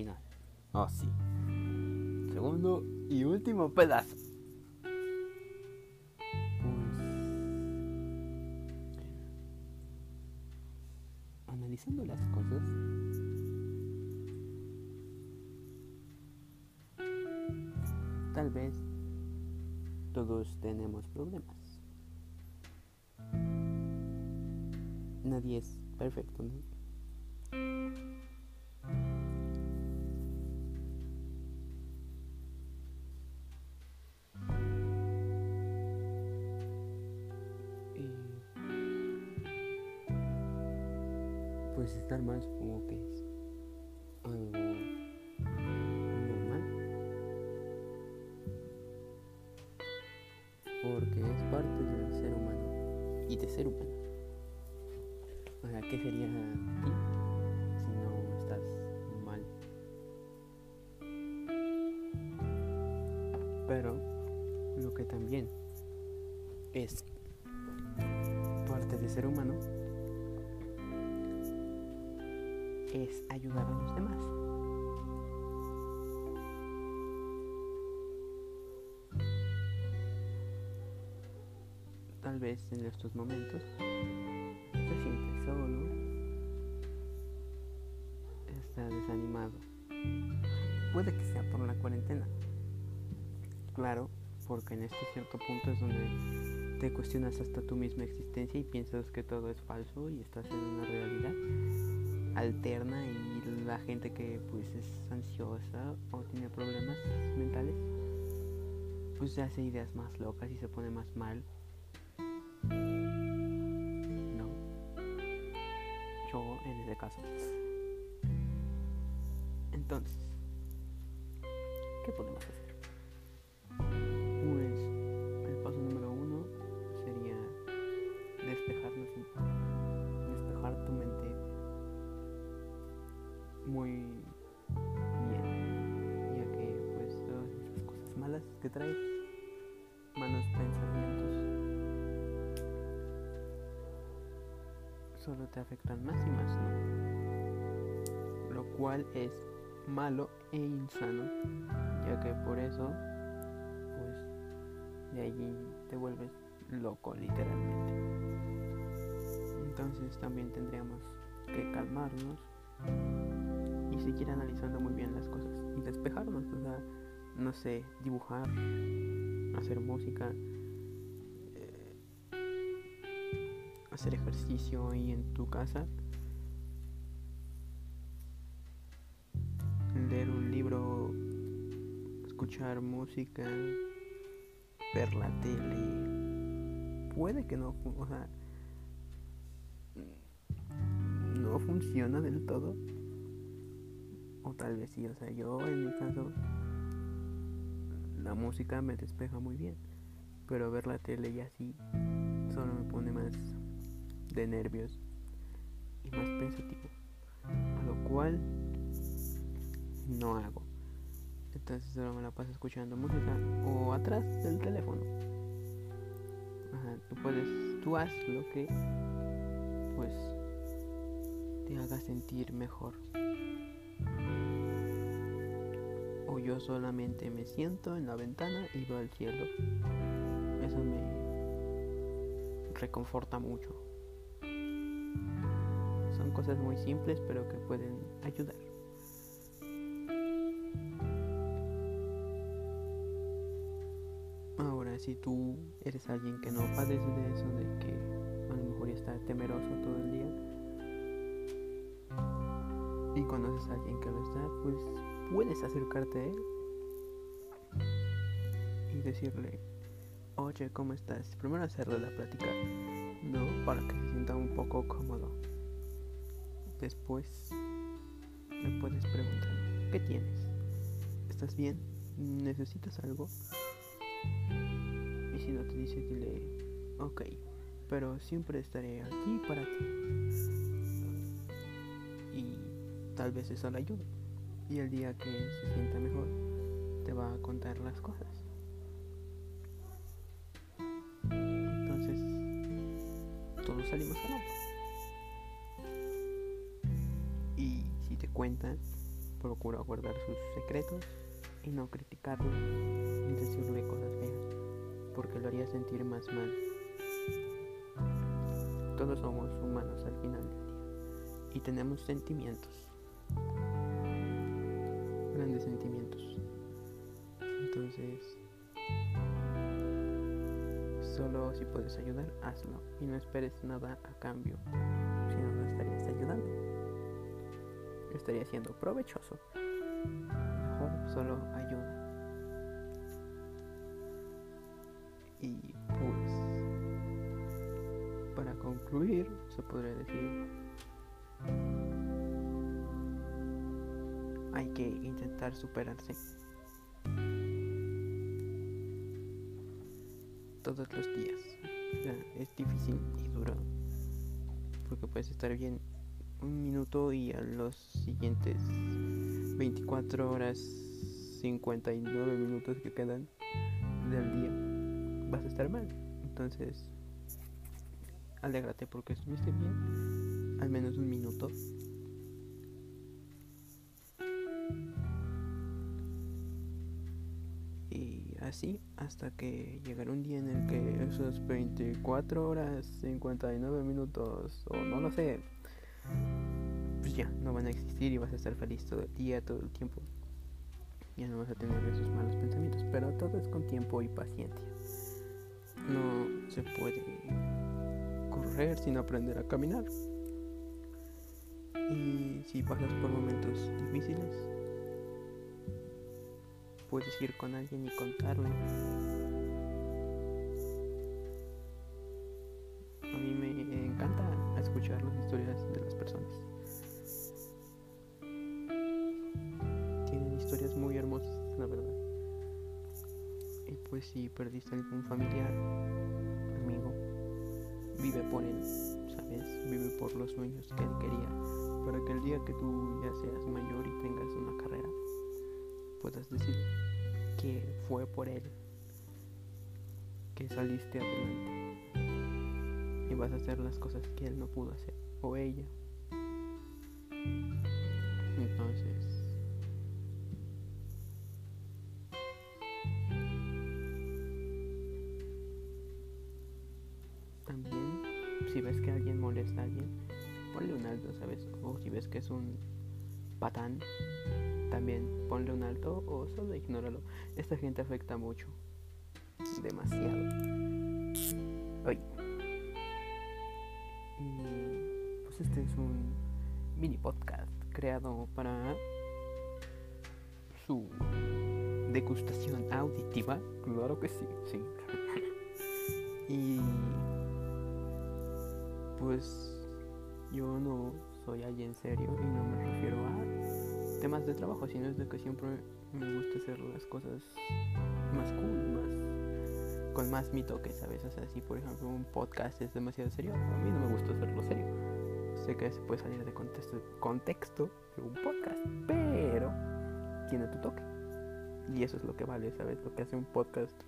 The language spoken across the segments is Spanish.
final. Oh, sí. Segundo y último pedazo. Pues. Analizando las cosas. Tal vez todos tenemos problemas. Nadie es perfecto, ¿no? Estar mal que es algo normal. Porque es parte del ser humano y de ser humano. Ahora, ¿qué sería ti si no estás mal? Pero lo que también es parte de ser humano es ayudar a los demás. Tal vez en estos momentos te sientes solo, está desanimado. Puede que sea por la cuarentena. Claro, porque en este cierto punto es donde te cuestionas hasta tu misma existencia y piensas que todo es falso y estás en una realidad alterna y la gente que pues es ansiosa o tiene problemas mentales pues se hace ideas más locas y se pone más mal. No. Yo en ese caso. Entonces, ¿qué podemos hacer? Muy bien, ya que pues todas esas cosas malas que traes, malos pensamientos, solo te afectan más y más, ¿no? Lo cual es malo e insano, ya que por eso, pues, de allí te vuelves loco literalmente. Entonces también tendríamos que calmarnos y seguir analizando muy bien las cosas. Y despejarnos, o sea, no sé, dibujar, hacer música, eh, hacer ejercicio ahí en tu casa, leer un libro, escuchar música, ver la tele, puede que no, o sea, no funciona del todo. Tal vez sí, o sea, yo en mi caso la música me despeja muy bien. Pero ver la tele y así solo me pone más de nervios y más pensativo. A lo cual no hago. Entonces solo me la paso escuchando música o atrás del teléfono. Ajá, tú puedes, tú haz lo que pues te haga sentir mejor. O yo solamente me siento en la ventana y veo el cielo. Eso me reconforta mucho. Son cosas muy simples pero que pueden ayudar. Ahora, si tú eres alguien que no padece de eso, de que a lo mejor está temeroso todo el día, y conoces a alguien que lo está, pues puedes acercarte a él y decirle, oye, ¿cómo estás? Primero hacerle la plática, ¿no? Para que se sienta un poco cómodo. Después le puedes preguntar, ¿qué tienes? ¿Estás bien? ¿Necesitas algo? Y si no te dice, dile, ok, pero siempre estaré aquí para ti. Y tal vez eso le ayude. Y el día que se sienta mejor, te va a contar las cosas. Entonces, todos salimos ganando. Y si te cuentan, procura guardar sus secretos y no criticarlo ni decirle cosas feas, porque lo haría sentir más mal. Todos somos humanos al final del día y tenemos sentimientos, grandes sentimientos. Entonces, solo si puedes ayudar, hazlo y no esperes nada a cambio, si no, no estarías ayudando. Estaría siendo provechoso. Mejor solo ayuda. Y pues, para concluir, se podría decir, hay que intentar superarse. todos los días. es difícil y duro. Porque puedes estar bien un minuto y a los siguientes 24 horas 59 minutos que quedan del día vas a estar mal. Entonces, alégrate porque estuviste bien al menos un minuto. Así hasta que llegará un día en el que esos 24 horas 59 minutos o no lo sé pues ya no van a existir y vas a estar feliz todo el día todo el tiempo. Ya no vas a tener esos malos pensamientos pero todo es con tiempo y paciencia. No se puede correr sin aprender a caminar. Y si pasas por momentos difíciles puedes ir con alguien y contarle. A mí me encanta escuchar las historias de las personas. Tienen historias muy hermosas, la verdad. Y pues si perdiste algún familiar, amigo, vive por él, ¿sabes? Vive por los sueños que él quería, para que el día que tú ya seas mayor y tengas una carrera, puedas decir que fue por él que saliste adelante y vas a hacer las cosas que él no pudo hacer o ella. Entonces, también si ves que alguien molesta a alguien, ponle un alto, ¿sabes? O si ves que es un patán, también ponle un alto o solo ignóralo. Esta gente afecta mucho. Demasiado. Ay. Pues este es un mini podcast creado para su degustación auditiva. Claro que sí, sí. y pues yo no soy alguien serio y no me refiero a temas de trabajo, sino es de que siempre me gusta hacer las cosas más cool, más con más mi toque, ¿sabes? O sea, si por ejemplo un podcast es demasiado serio, a mí no me gusta hacerlo serio. Sé que se puede salir de contexto, contexto de un podcast, pero tiene tu toque. Y eso es lo que vale, ¿sabes? Lo que hace un podcast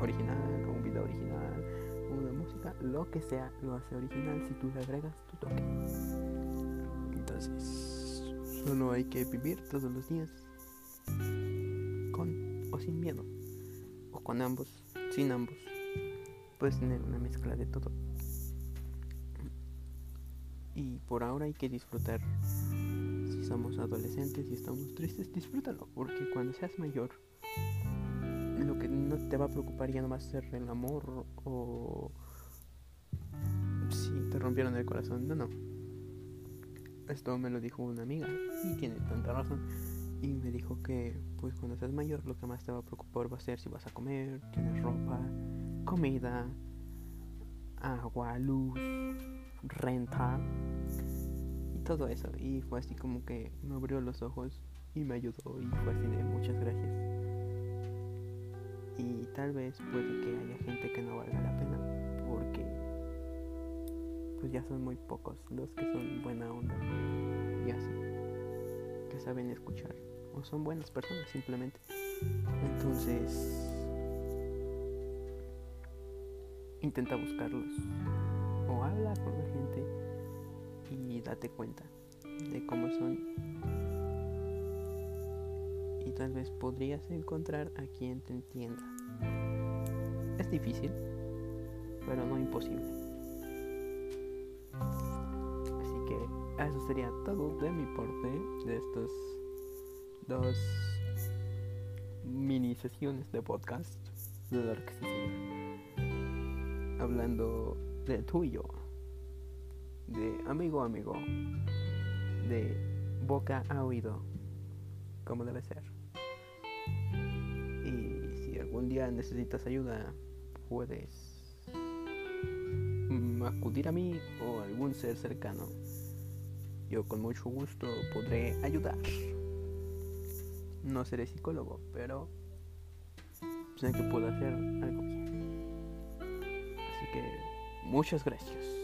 original un video original, una música, lo que sea, lo hace original si tú le agregas tu toque. Entonces, solo hay que vivir todos los días con o sin miedo, o con ambos, sin ambos. Puedes tener una mezcla de todo. Y por ahora hay que disfrutar. Si somos adolescentes y estamos tristes, disfrútalo, porque cuando seas mayor, lo que no te va a preocupar ya no va a ser el amor o si te rompieron el corazón. No, no esto me lo dijo una amiga y tiene tanta razón. Y me dijo que pues cuando seas mayor lo que más te va a preocupar va a ser si vas a comer, tienes ropa, comida, agua, luz, renta y todo eso. Y fue así como que me abrió los ojos y me ayudó y fue así de muchas gracias. Y tal vez puede que haya gente que no valga la pena porque pues ya son muy pocos los que son buena onda y así, que saben escuchar o son buenas personas simplemente. Entonces, intenta buscarlos o habla con la gente y date cuenta de cómo son y tal vez podrías encontrar a quien te entienda. Es difícil, pero no imposible. Eso sería todo de mi parte de estos dos mini sesiones de podcast de Dark Hablando de tú y yo, de amigo a amigo, de boca a oído, como debe ser. Y si algún día necesitas ayuda, puedes acudir a mí o a algún ser cercano. Yo con mucho gusto podré ayudar. No seré psicólogo, pero sé que puedo hacer algo bien. Así que muchas gracias.